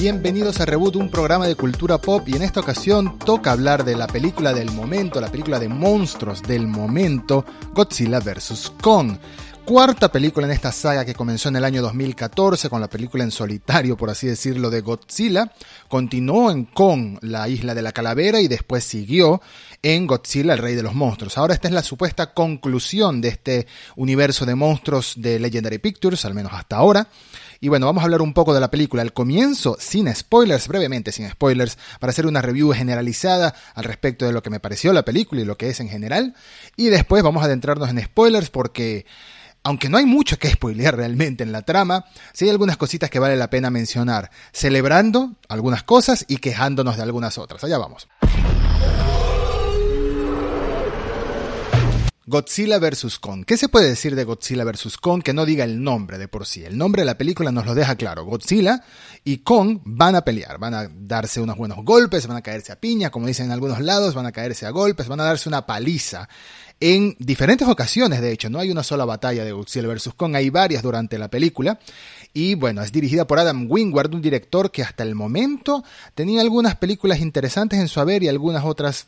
bienvenidos a Reboot, un programa de cultura pop y en esta ocasión toca hablar de la película del momento, la película de monstruos del momento, Godzilla vs. Kong. Cuarta película en esta saga que comenzó en el año 2014 con la película en solitario, por así decirlo, de Godzilla. Continuó en Kong, la isla de la calavera, y después siguió en Godzilla, el rey de los monstruos. Ahora esta es la supuesta conclusión de este universo de monstruos de Legendary Pictures, al menos hasta ahora. Y bueno, vamos a hablar un poco de la película. Al comienzo, sin spoilers, brevemente sin spoilers, para hacer una review generalizada al respecto de lo que me pareció la película y lo que es en general. Y después vamos a adentrarnos en spoilers porque aunque no hay mucho que spoilear realmente en la trama, sí hay algunas cositas que vale la pena mencionar, celebrando algunas cosas y quejándonos de algunas otras. Allá vamos. Godzilla vs. Kong. ¿Qué se puede decir de Godzilla vs. Kong que no diga el nombre de por sí? El nombre de la película nos lo deja claro. Godzilla y Kong van a pelear, van a darse unos buenos golpes, van a caerse a piña, como dicen en algunos lados, van a caerse a golpes, van a darse una paliza. En diferentes ocasiones, de hecho, no hay una sola batalla de Godzilla vs. Kong, hay varias durante la película. Y bueno, es dirigida por Adam Wingard, un director que hasta el momento tenía algunas películas interesantes en su haber y algunas otras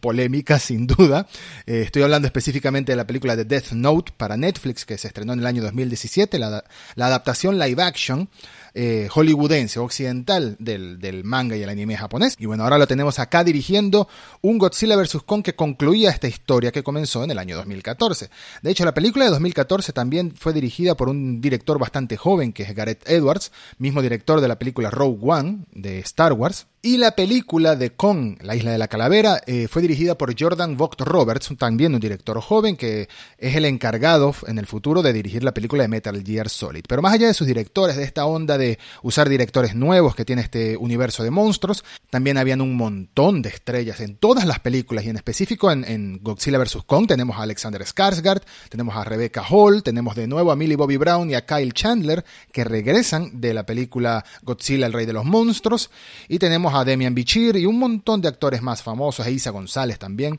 polémica sin duda. Eh, estoy hablando específicamente de la película de Death Note para Netflix que se estrenó en el año 2017, la, la adaptación live action eh, hollywoodense, occidental del, del, manga y el anime japonés. Y bueno, ahora lo tenemos acá dirigiendo un Godzilla vs. Kong que concluía esta historia que comenzó en el año 2014. De hecho, la película de 2014 también fue dirigida por un director bastante joven que es Gareth Edwards, mismo director de la película Rogue One de Star Wars. Y la película de Kong, la isla de la calavera, eh, fue dirigida por Jordan Vogt Roberts, también un director joven que es el encargado en el futuro de dirigir la película de Metal Gear Solid. Pero más allá de sus directores, de esta onda de usar directores nuevos que tiene este universo de monstruos, también habían un montón de estrellas en todas las películas y en específico en, Godzilla vs. Kong. Tenemos a Alexander Skarsgård, tenemos a Rebecca Hall, tenemos de nuevo a Millie Bobby Brown y a Kyle Chandler que regresan de la película Godzilla el rey de los monstruos. Y tenemos a Demian Bichir y un montón de actores más famosos, e Isa González también,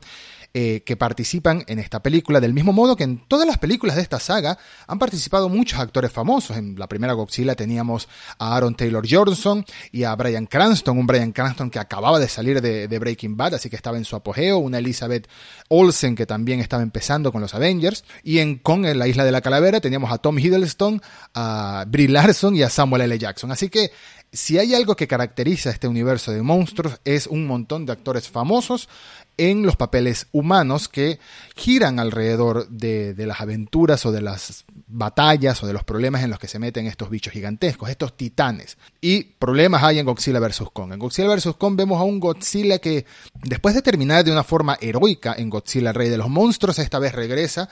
eh, que participan en esta película, del mismo modo que en todas las películas de esta saga han participado muchos actores famosos. En la primera Godzilla teníamos a Aaron Taylor Johnson y a Brian Cranston, un Brian Cranston que acababa de salir de, Breaking Bad, así que estaba en su apogeo, una Elizabeth Olsen que también estaba empezando con los Avengers, y en Kong, en la isla de la calavera, teníamos a Tom Hiddleston, a Brie Larson y a Samuel L. Jackson. Así que si hay algo que caracteriza este universo de monstruos es un montón de actores famosos en los papeles humanos que giran alrededor de, las aventuras o de las batallas o de los problemas en los que se meten estos bichos gigantescos, estos titanes. Y problemas hay en Godzilla vs. Kong. En Godzilla vs. Kong vemos a un Godzilla que, después de terminar de una forma heroica en Godzilla, rey de los monstruos, esta vez regresa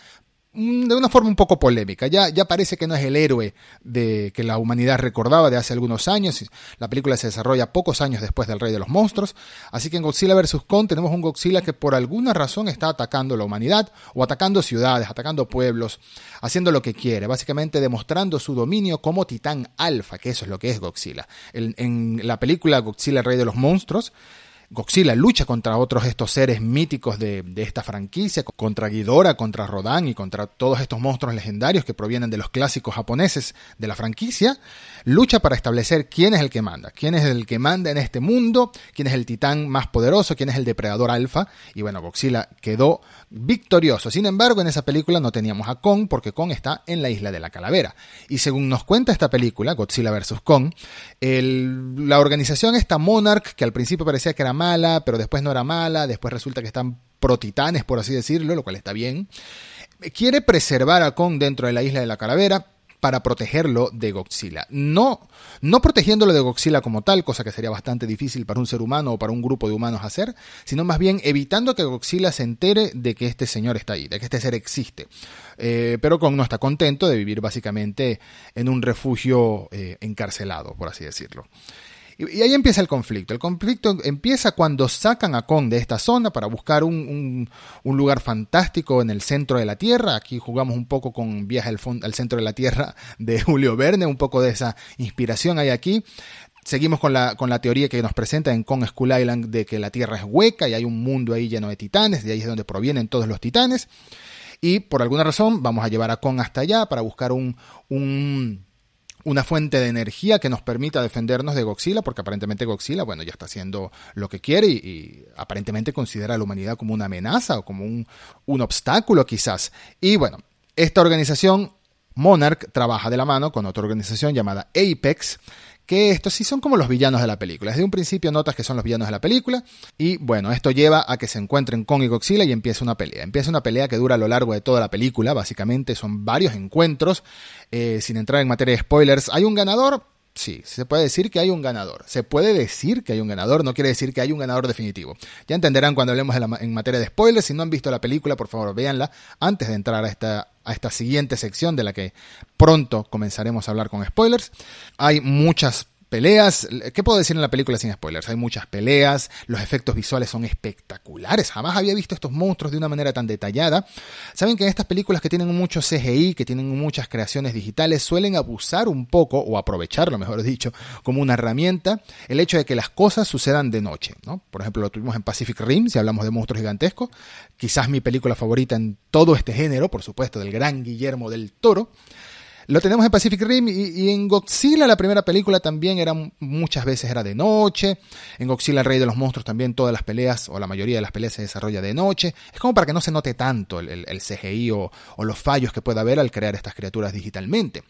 de una forma un poco polémica. Ya, ya parece que no es el héroe de que la humanidad recordaba de hace algunos años. La película se desarrolla pocos años después del Rey de los Monstruos. Así que en Godzilla vs. Kong tenemos un Godzilla que por alguna razón está atacando la humanidad o atacando ciudades, atacando pueblos, haciendo lo que quiere, básicamente demostrando su dominio como titán alfa, que eso es lo que es Godzilla. En, en la película Godzilla, Rey de los Monstruos, Godzilla lucha contra otros estos seres míticos de, esta franquicia, contra Ghidorah, contra Rodan y contra todos estos monstruos legendarios que provienen de los clásicos japoneses de la franquicia, lucha para establecer quién es el que manda, quién es el que manda en este mundo, quién es el titán más poderoso, quién es el depredador alfa, y bueno, Godzilla quedó victorioso. Sin embargo, en esa película no teníamos a Kong porque Kong está en la isla de la calavera. Y según nos cuenta esta película, Godzilla vs. Kong, la organización esta Monarch, que al principio parecía que era mala, pero después no era mala, después resulta que están pro-titanes, por así decirlo, lo cual está bien, quiere preservar a Kong dentro de la isla de la calavera, para protegerlo de Godzilla. No, no protegiéndolo de Godzilla como tal, cosa que sería bastante difícil para un ser humano o para un grupo de humanos hacer, sino más bien evitando que Godzilla se entere de que este señor está ahí, de que este ser existe. Eh, pero Kong no está contento de vivir básicamente en un refugio eh, encarcelado, por así decirlo. Y, ahí empieza el conflicto. El conflicto empieza cuando sacan a Kong de esta zona para buscar un, lugar fantástico en el centro de la Tierra. Aquí jugamos un poco con Viaje al, al centro de la Tierra de Julio Verne, un poco de esa inspiración hay aquí. Seguimos con la, con la teoría que nos presenta en Kong Skull Island de que la Tierra es hueca y hay un mundo ahí lleno de titanes, de ahí es donde provienen todos los titanes. Y por alguna razón vamos a llevar a Kong hasta allá para buscar un, un una fuente de energía que nos permita defendernos de Godzilla, porque aparentemente Godzilla, bueno, ya está haciendo lo que quiere y, aparentemente considera a la humanidad como una amenaza o como un, un obstáculo quizás. Y bueno, esta organización Monarch trabaja de la mano con otra organización llamada Apex, que estos sí son como los villanos de la película. Desde un principio notas que son los villanos de la película y bueno, esto lleva a que se encuentren Kong y Godzilla y empieza una pelea. Empieza una pelea que dura a lo largo de toda la película, básicamente son varios encuentros, eh, sin entrar en materia de spoilers. ¿Hay un ganador? Sí, se puede decir que hay un ganador. Se puede decir que hay un ganador, no quiere decir que hay un ganador definitivo. Ya entenderán cuando hablemos en materia de spoilers. Si no han visto la película, por favor, véanla antes de entrar a esta, a esta siguiente sección de la que pronto comenzaremos a hablar con spoilers. Hay muchas peleas. ¿Qué puedo decir en la película sin spoilers? Hay muchas peleas, los efectos visuales son espectaculares. Jamás había visto estos monstruos de una manera tan detallada. Saben que en estas películas que tienen mucho CGI, que tienen muchas creaciones digitales, suelen abusar un poco, o aprovecharlo, mejor dicho, como una herramienta, el hecho de que las cosas sucedan de noche. ¿no? Por ejemplo, lo tuvimos en Pacific Rim, si hablamos de monstruos gigantescos. Quizás mi película favorita en todo este género, por supuesto, del gran Guillermo del Toro. Lo tenemos en Pacific Rim y, en Godzilla, la primera película también era muchas veces era de noche. En Godzilla, el rey de los monstruos, también todas las peleas o la mayoría de las peleas se desarrolla de noche. Es como para que no se note tanto el, CGI o, los fallos que pueda haber al crear estas criaturas digitalmente.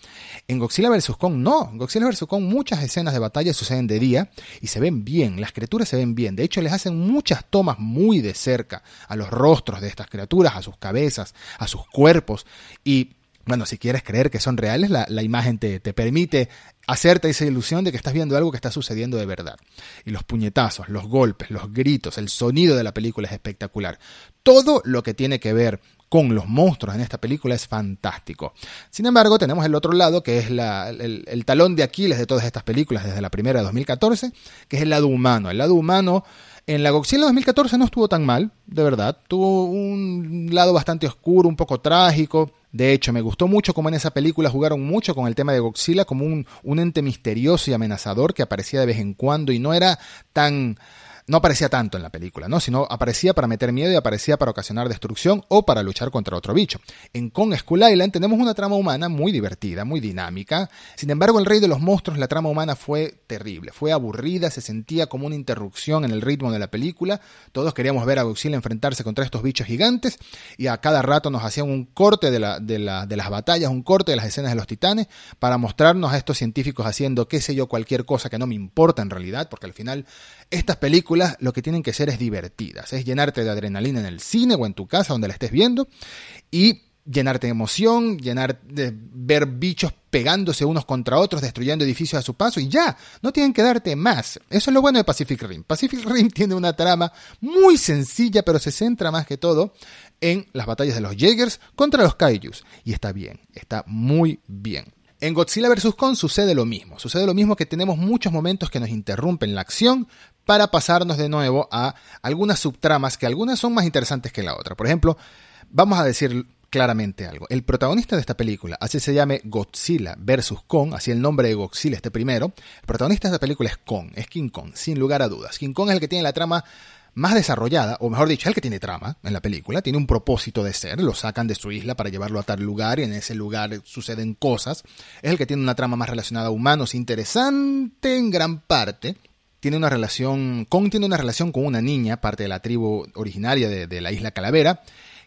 En Godzilla vs. Kong no. En Godzilla vs. Kong muchas escenas de batalla suceden de día y se ven bien. Las criaturas se ven bien. De hecho, les hacen muchas tomas muy de cerca a los rostros de estas criaturas, a sus cabezas, a sus cuerpos y bueno, si quieres creer que son reales, la, imagen te, te, permite hacerte esa ilusión de que estás viendo algo que está sucediendo de verdad. Y los puñetazos, los golpes, los gritos, el sonido de la película es espectacular. Todo lo que tiene que ver con los monstruos en esta película es fantástico. Sin embargo, tenemos el otro lado, que es el, el talón de Aquiles de todas estas películas desde la primera de 2014, que es el lado humano. El lado humano en la Godzilla 2014 no estuvo tan mal, de verdad. Tuvo un lado bastante oscuro, un poco trágico. De hecho, me gustó mucho como en esa película jugaron mucho con el tema de Godzilla como un, un ente misterioso y amenazador que aparecía de vez en cuando y no era tan no aparecía tanto en la película, ¿no? Sino aparecía para meter miedo y aparecía para ocasionar destrucción o para luchar contra otro bicho. En Kong Skull Island tenemos una trama humana muy divertida, muy dinámica. Sin embargo, el Rey de los Monstruos, la trama humana fue terrible, fue aburrida, se sentía como una interrupción en el ritmo de la película. Todos queríamos ver a Godzilla enfrentarse contra estos bichos gigantes y a cada rato nos hacían un corte de, la, de, la, de las batallas, un corte de las escenas de los titanes para mostrarnos a estos científicos haciendo, qué sé yo, cualquier cosa que no me importa en realidad, porque al final estas películas lo que tienen que ser es divertidas, es llenarte de adrenalina en el cine o en tu casa donde la estés viendo y llenarte de emoción, llenar de ver bichos pegándose unos contra otros, destruyendo edificios a su paso y ya, no tienen que darte más. Eso es lo bueno de Pacific Rim. Pacific Rim tiene una trama muy sencilla, pero se centra más que todo en las batallas de los Jaegers contra los Kaijus y está bien, está muy bien. En Godzilla vs. Kong sucede lo mismo. Sucede lo mismo que tenemos muchos momentos que nos interrumpen la acción para pasarnos de nuevo a algunas subtramas que algunas son más interesantes que la otra. Por ejemplo, vamos a decir claramente algo. El protagonista de esta película, así se llame Godzilla vs. Kong, así el nombre de Godzilla este primero, el protagonista de esta película es Kong, es King Kong, sin lugar a dudas. King Kong es el que tiene la trama más desarrollada, o mejor dicho, el que tiene trama en la película, tiene un propósito de ser, lo sacan de su isla para llevarlo a tal lugar y en ese lugar suceden cosas, es el que tiene una trama más relacionada a humanos, interesante en gran parte, tiene una relación, Kong tiene una relación con una niña, parte de la tribu originaria de, de la isla Calavera,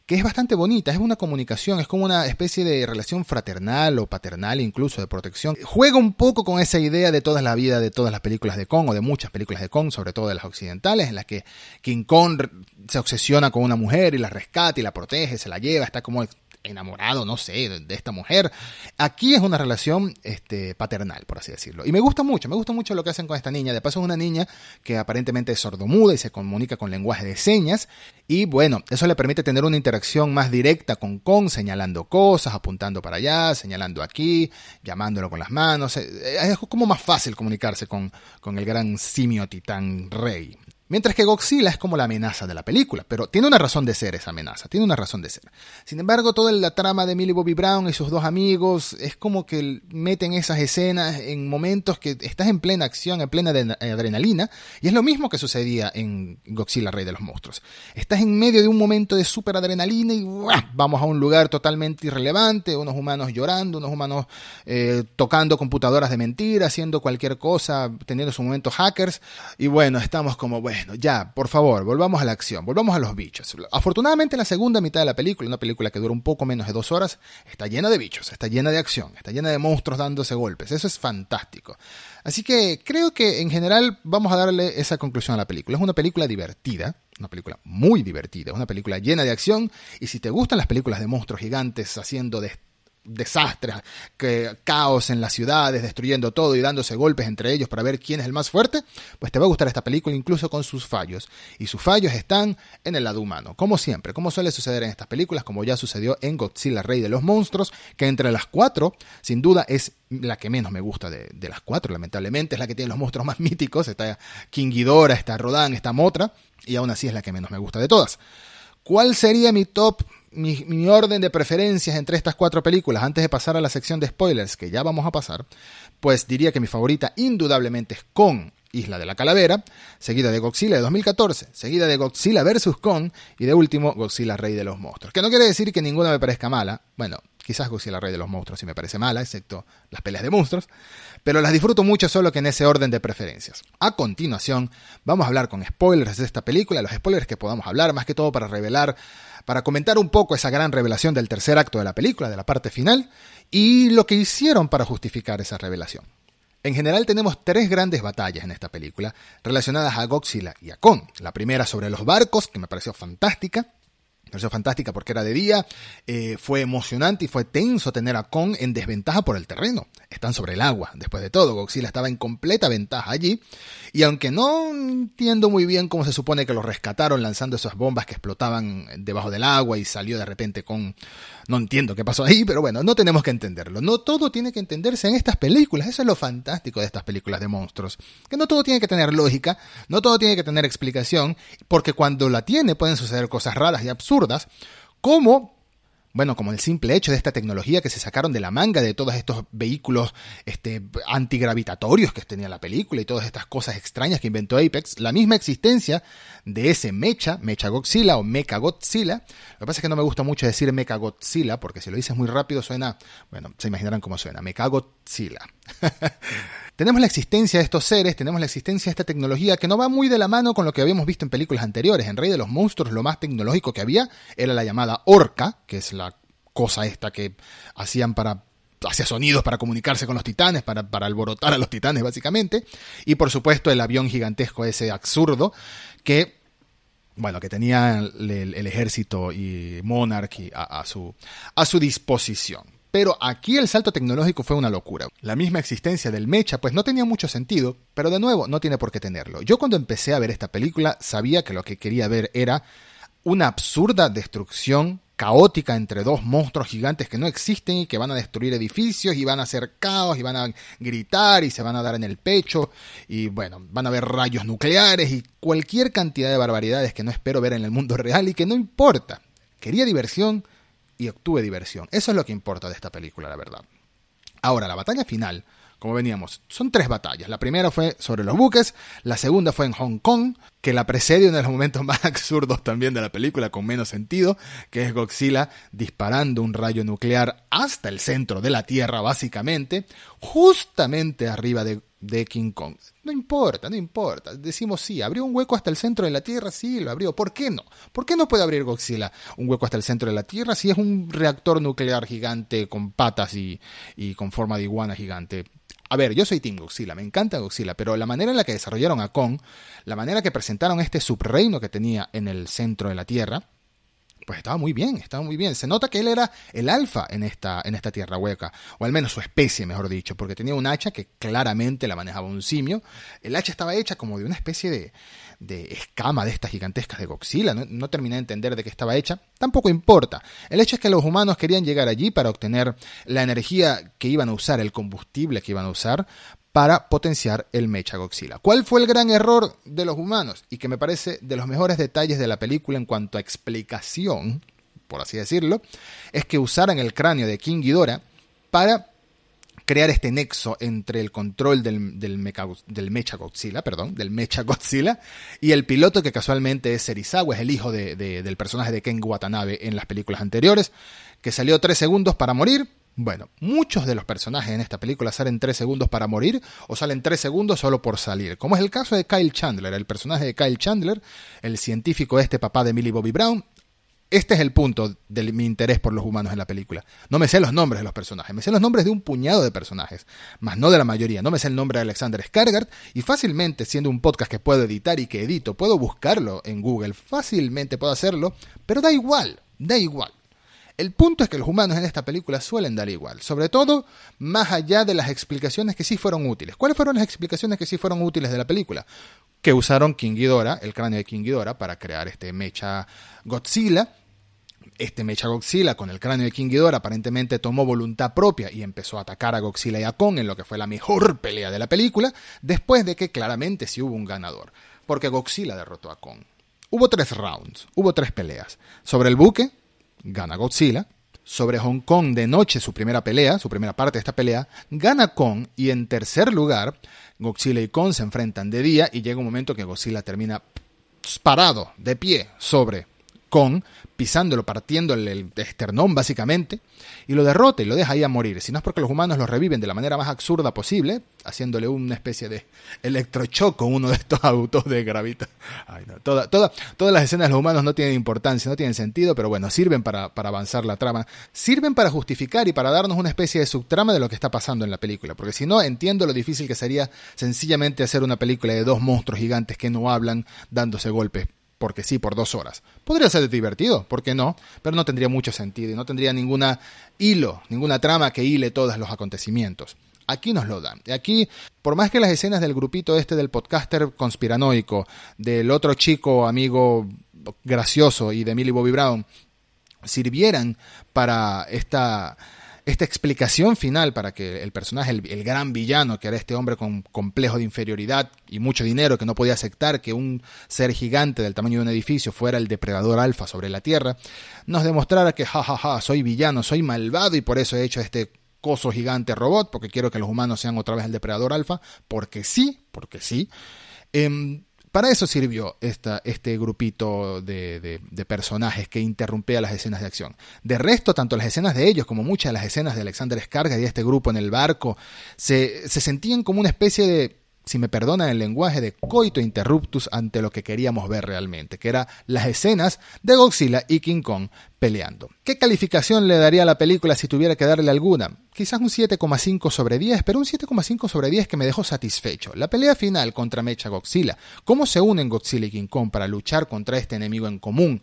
que es bastante bonita, es una comunicación, es como una especie de relación fraternal o paternal incluso de protección. Juega un poco con esa idea de toda la vida de todas las películas de Kong o de muchas películas de Kong, sobre todo de las occidentales, en las que King Kong se obsesiona con una mujer y la rescata y la protege, se la lleva, está como enamorado, no sé, de, esta mujer. Aquí es una relación este, paternal, por así decirlo. Y me gusta mucho, me gusta mucho lo que hacen con esta niña. De paso es una niña que aparentemente es sordomuda y se comunica con lenguaje de señas. Y bueno, eso le permite tener una interacción más directa con Kong, señalando cosas, apuntando para allá, señalando aquí, llamándolo con las manos. Eh, es como más fácil comunicarse con, con el gran simio titán rey. Mientras que Godzilla es como la amenaza de la película, pero tiene una razón de ser esa amenaza, tiene una razón de ser. Sin embargo, toda la trama de Millie Bobby Brown y sus dos amigos es como que meten esas escenas en momentos que estás en plena acción, en plena adrenalina, y es lo mismo que sucedía en Godzilla Rey de los Monstruos. Estás en medio de un momento de super adrenalina y vamos a un lugar totalmente irrelevante, unos humanos llorando, unos humanos eh, tocando computadoras de mentira, haciendo cualquier cosa, teniendo sus momentos hackers, y bueno, estamos como, bueno, bueno, ya, por favor, volvamos a la acción, volvamos a los bichos. Afortunadamente la segunda mitad de la película, una película que dura un poco menos de dos horas, está llena de bichos, está llena de acción, está llena de monstruos dándose golpes. Eso es fantástico. Así que creo que en general vamos a darle esa conclusión a la película. Es una película divertida, una película muy divertida, una película llena de acción y si te gustan las películas de monstruos gigantes haciendo de desastres, que, caos en las ciudades, destruyendo todo y dándose golpes entre ellos para ver quién es el más fuerte, pues te va a gustar esta película incluso con sus fallos. Y sus fallos están en el lado humano, como siempre, como suele suceder en estas películas, como ya sucedió en Godzilla Rey de los Monstruos, que entre las cuatro, sin duda, es la que menos me gusta de, las cuatro, lamentablemente, es la que tiene los monstruos más míticos, está King Ghidorah, está Rodan, está Motra, y aún así es la que menos me gusta de todas. ¿Cuál sería mi top mi, orden de preferencias entre estas cuatro películas, antes de pasar a la sección de spoilers, que ya vamos a pasar, pues diría que mi favorita indudablemente es con Isla de la Calavera, seguida de Godzilla de 2014, seguida de Godzilla vs. Kong y de último Godzilla Rey de los Monstruos. Que no quiere decir que ninguna me parezca mala, bueno, quizás Godzilla Rey de los Monstruos sí me parece mala, excepto las peleas de monstruos, pero las disfruto mucho solo que en ese orden de preferencias. A continuación, vamos a hablar con spoilers de esta película, los spoilers que podamos hablar, más que todo para revelar para comentar un poco esa gran revelación del tercer acto de la película, de la parte final, y lo que hicieron para justificar esa revelación. En general tenemos tres grandes batallas en esta película relacionadas a Godzilla y a Kong. La primera sobre los barcos, que me pareció fantástica. Pareció fantástica porque era de día, eh, fue emocionante y fue tenso tener a Kong en desventaja por el terreno. Están sobre el agua, después de todo, Godzilla estaba en completa ventaja allí, y aunque no entiendo muy bien cómo se supone que lo rescataron lanzando esas bombas que explotaban debajo del agua y salió de repente con no entiendo qué pasó ahí, pero bueno, no tenemos que entenderlo. No todo tiene que entenderse en estas películas. Eso es lo fantástico de estas películas de monstruos. Que no todo tiene que tener lógica, no todo tiene que tener explicación, porque cuando la tiene pueden suceder cosas raras y absurdas, como bueno, como el simple hecho de esta tecnología que se sacaron de la manga de todos estos vehículos este, antigravitatorios que tenía la película y todas estas cosas extrañas que inventó Apex, la misma existencia de ese Mecha, Mecha Godzilla o Mecha Godzilla. Lo que pasa es que no me gusta mucho decir Mecha Godzilla porque si lo dices muy rápido suena, bueno, se imaginarán cómo suena, Mecha Godzilla. tenemos la existencia de estos seres, tenemos la existencia de esta tecnología que no va muy de la mano con lo que habíamos visto en películas anteriores. En Rey de los Monstruos lo más tecnológico que había era la llamada Orca, que es la cosa esta que hacían para hacía sonidos para comunicarse con los titanes, para, para, alborotar a los titanes básicamente, y por supuesto el avión gigantesco ese absurdo que, bueno, que tenía el, ejército y Monarchy a, su, a su disposición. Pero aquí el salto tecnológico fue una locura. La misma existencia del mecha pues no tenía mucho sentido, pero de nuevo no tiene por qué tenerlo. Yo cuando empecé a ver esta película sabía que lo que quería ver era una absurda destrucción caótica entre dos monstruos gigantes que no existen y que van a destruir edificios y van a hacer caos y van a gritar y se van a dar en el pecho y bueno, van a haber rayos nucleares y cualquier cantidad de barbaridades que no espero ver en el mundo real y que no importa. Quería diversión, y obtuve diversión. Eso es lo que importa de esta película, la verdad. Ahora, la batalla final, como veníamos, son tres batallas. La primera fue sobre los buques, la segunda fue en Hong Kong, que la precede uno de los momentos más absurdos también de la película, con menos sentido, que es Godzilla disparando un rayo nuclear hasta el centro de la Tierra, básicamente, justamente arriba de de King Kong. No importa, no importa. Decimos sí, abrió un hueco hasta el centro de la Tierra, sí, lo abrió. ¿Por qué no? ¿Por qué no puede abrir Godzilla un hueco hasta el centro de la Tierra si es un reactor nuclear gigante con patas y, y con forma de iguana gigante? A ver, yo soy Team Godzilla, me encanta Godzilla, pero la manera en la que desarrollaron a Kong, la manera que presentaron este subreino que tenía en el centro de la Tierra, pues estaba muy bien, estaba muy bien. Se nota que él era el alfa en esta, en esta tierra hueca, o al menos su especie, mejor dicho, porque tenía un hacha que claramente la manejaba un simio. El hacha estaba hecha como de una especie de, de escama de estas gigantescas de Godzilla. No, no, terminé de entender de qué estaba hecha. Tampoco importa. El hecho es que los humanos querían llegar allí para obtener la energía que iban a usar, el combustible que iban a usar para potenciar el Mecha Godzilla. ¿Cuál fue el gran error de los humanos? Y que me parece de los mejores detalles de la película en cuanto a explicación, por así decirlo, es que usaran el cráneo de King Ghidorah para crear este nexo entre el control del, del, Mecha Godzilla, perdón, del Godzilla, y el piloto que casualmente es Serizawa, es el hijo del personaje de Ken Watanabe en las películas anteriores, que salió tres segundos para morir, bueno, muchos de los personajes en esta película salen tres segundos para morir o salen tres segundos solo por salir, como es el caso de Kyle Chandler, el personaje de Kyle Chandler, el científico este papá de Millie Bobby Brown. Este es el punto de mi interés por los humanos en la película. No me sé los nombres de los personajes, me sé los nombres de un puñado de personajes, más no de la mayoría. No me sé el nombre de Alexander Skarsgård y fácilmente, siendo un podcast que puedo editar y que edito, puedo buscarlo en Google, fácilmente puedo hacerlo, pero da igual, da igual. El punto es que los humanos en esta película suelen dar igual, sobre todo más allá de las explicaciones que sí fueron útiles. ¿Cuáles fueron las explicaciones que sí fueron útiles de la película? Que usaron King Ghidorah, el cráneo de King Ghidorah, para crear este mecha Godzilla. Este mecha Godzilla con el cráneo de King Ghidorah aparentemente tomó voluntad propia y empezó a atacar a Godzilla y a Kong en lo que fue la mejor pelea de la película, después de que claramente sí hubo un ganador, porque Godzilla derrotó a Kong. Hubo tres rounds, hubo tres peleas. Sobre el buque, gana Godzilla. Sobre Hong Kong de noche, su primera pelea, su primera parte de esta pelea, gana Kong. Y en tercer lugar, Godzilla y Kong se enfrentan de día y llega un momento que Godzilla termina parado, de pie, sobre Kong, pisándolo, partiéndole el esternón básicamente, y lo derrota y lo deja ahí a morir. Si no es porque los humanos lo reviven de la manera más absurda posible, haciéndole una especie de electrochoco con uno de estos autos de gravita. todas las escenas de los humanos no tienen importancia, no tienen sentido, pero bueno, sirven para, para avanzar la trama. Sirven para justificar y para darnos una especie de subtrama de lo que está pasando en la película. Porque si no, entiendo lo difícil que sería sencillamente hacer una película de dos monstruos gigantes que no hablan dándose golpes porque sí, por dos horas. Podría ser divertido, ¿por qué no? Pero no tendría mucho sentido y no tendría ninguna hilo, ninguna trama que hile todos los acontecimientos. Aquí nos lo dan. Y aquí, por más que las escenas del grupito este del podcaster conspiranoico, del otro chico amigo gracioso y de Millie Bobby Brown, sirvieran para esta esta explicación final para que el personaje, el, gran villano, que era este hombre con complejo de inferioridad y mucho dinero, que no podía aceptar que un ser gigante del tamaño de un edificio fuera el depredador alfa sobre la Tierra, nos demostrara que, jajaja, ja, ja, soy villano, soy malvado y por eso he hecho este coso gigante robot, porque quiero que los humanos sean otra vez el depredador alfa, porque sí, porque sí. Eh, para eso sirvió esta, este grupito de, personajes que interrumpía las escenas de acción. De resto, tanto las escenas de ellos como muchas de las escenas de Alexander Skarga y este grupo en el barco se, se sentían como una especie de si me perdonan el lenguaje, de coito interruptus ante lo que queríamos ver realmente, que eran las escenas de Godzilla y King Kong peleando. ¿Qué calificación le daría a la película si tuviera que darle alguna? Quizás un 7,5 sobre 10, pero un 7,5 sobre 10 que me dejó satisfecho. La pelea final contra Mecha Godzilla, cómo se unen Godzilla y King Kong para luchar contra este enemigo en común,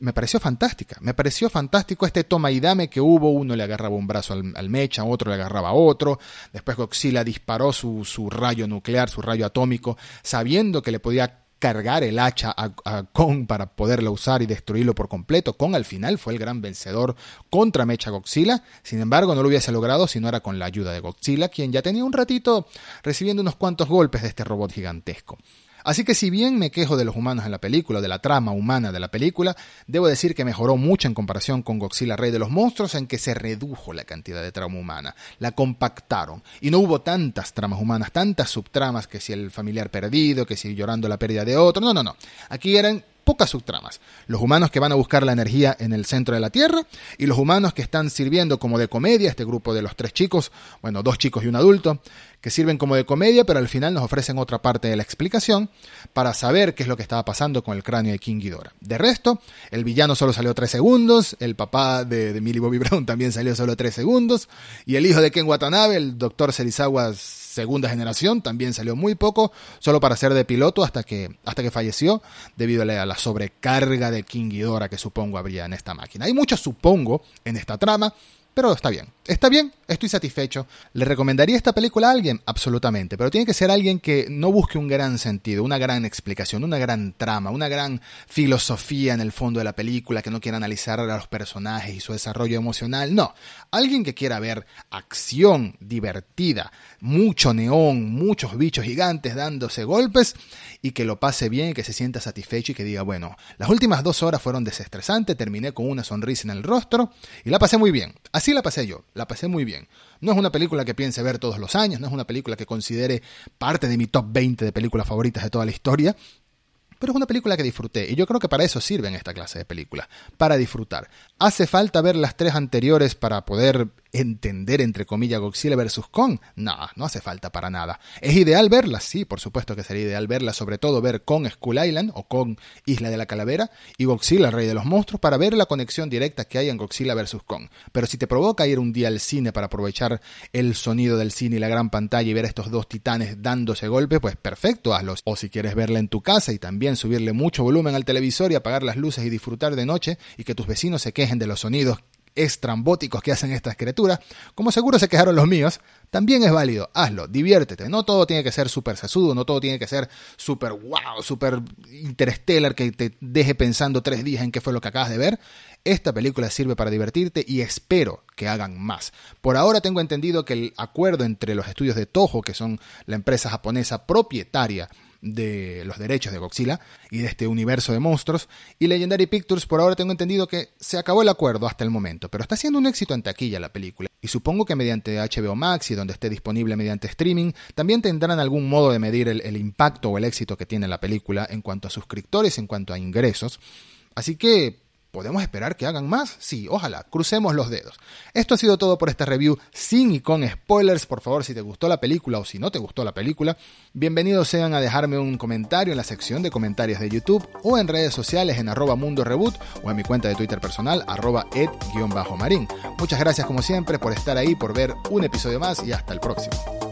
me pareció fantástica. Me pareció fantástico este toma y dame que hubo. Uno le agarraba un brazo al, mecha, otro le agarraba a otro. Después Godzilla disparó su, su, rayo nuclear, su rayo atómico, sabiendo que le podía cargar el hacha a, a, Kong para poderlo usar y destruirlo por completo. Kong al final fue el gran vencedor contra Mecha Godzilla. Sin embargo, no lo hubiese logrado si no era con la ayuda de Godzilla, quien ya tenía un ratito recibiendo unos cuantos golpes de este robot gigantesco. Así que si bien me quejo de los humanos en la película, de la trama humana de la película, debo decir que mejoró mucho en comparación con Godzilla Rey de los Monstruos en que se redujo la cantidad de trama humana, la compactaron y no hubo tantas tramas humanas, tantas subtramas que si el familiar perdido, que si llorando la pérdida de otro, no, no, no. Aquí eran pocas subtramas. Los humanos que van a buscar la energía en el centro de la Tierra y los humanos que están sirviendo como de comedia, este grupo de los tres chicos, bueno, dos chicos y un adulto, que sirven como de comedia, pero al final nos ofrecen otra parte de la explicación para saber qué es lo que estaba pasando con el cráneo de King. De resto, el villano solo salió tres segundos, el papá de, Millie Bobby Brown también salió solo tres segundos, y el hijo de Ken Watanabe, el doctor Serizawa segunda generación, también salió muy poco, solo para ser de piloto hasta que, hasta que falleció, debido a la, sobrecarga de King que supongo habría en esta máquina. Hay mucho supongo en esta trama, pero está bien. Está bien estoy satisfecho. ¿Le recomendaría esta película a alguien? Absolutamente, pero tiene que ser alguien que no busque un gran sentido, una gran explicación, una gran trama, una gran filosofía en el fondo de la película, que no quiera analizar a los personajes y su desarrollo emocional. No, alguien que quiera ver acción divertida, mucho neón, muchos bichos gigantes dándose golpes y que lo pase bien, que se sienta satisfecho y que diga, bueno, las últimas dos horas fueron desestresantes, terminé con una sonrisa en el rostro y la pasé muy bien. Así la pasé yo, la pasé muy bien. No es una película que piense ver todos los años, no es una película que considere parte de mi top 20 de películas favoritas de toda la historia, pero es una película que disfruté y yo creo que para eso sirven esta clase de películas, para disfrutar. ¿Hace falta ver las tres anteriores para poder entender, entre comillas, Godzilla vs. Kong? No, no hace falta para nada. ¿Es ideal verlas? Sí, por supuesto que sería ideal verlas, sobre todo ver Kong Skull Island o Kong Isla de la Calavera y Godzilla, Rey de los Monstruos, para ver la conexión directa que hay en Godzilla vs. Kong. Pero si te provoca ir un día al cine para aprovechar el sonido del cine y la gran pantalla y ver a estos dos titanes dándose golpe, pues perfecto, hazlos. O si quieres verla en tu casa y también subirle mucho volumen al televisor y apagar las luces y disfrutar de noche y que tus vecinos se quejen de los sonidos estrambóticos que hacen estas criaturas, como seguro se quejaron los míos, también es válido, hazlo, diviértete, no todo tiene que ser súper sesudo, no todo tiene que ser súper wow, súper interstellar que te deje pensando tres días en qué fue lo que acabas de ver. Esta película sirve para divertirte y espero que hagan más. Por ahora tengo entendido que el acuerdo entre los estudios de Toho, que son la empresa japonesa propietaria de los derechos de Godzilla y de este universo de monstruos. Y Legendary Pictures, por ahora tengo entendido que se acabó el acuerdo hasta el momento, pero está siendo un éxito en taquilla la película. Y supongo que mediante HBO Max y donde esté disponible mediante streaming, también tendrán algún modo de medir el, el impacto o el éxito que tiene la película en cuanto a suscriptores, en cuanto a ingresos. Así que ¿Podemos esperar que hagan más? Sí, ojalá, crucemos los dedos. Esto ha sido todo por esta review sin y con spoilers. Por favor, si te gustó la película o si no te gustó la película, bienvenidos sean a dejarme un comentario en la sección de comentarios de YouTube o en redes sociales en arroba mundo o en mi cuenta de Twitter personal arroba ed-marín. Muchas gracias como siempre por estar ahí, por ver un episodio más y hasta el próximo.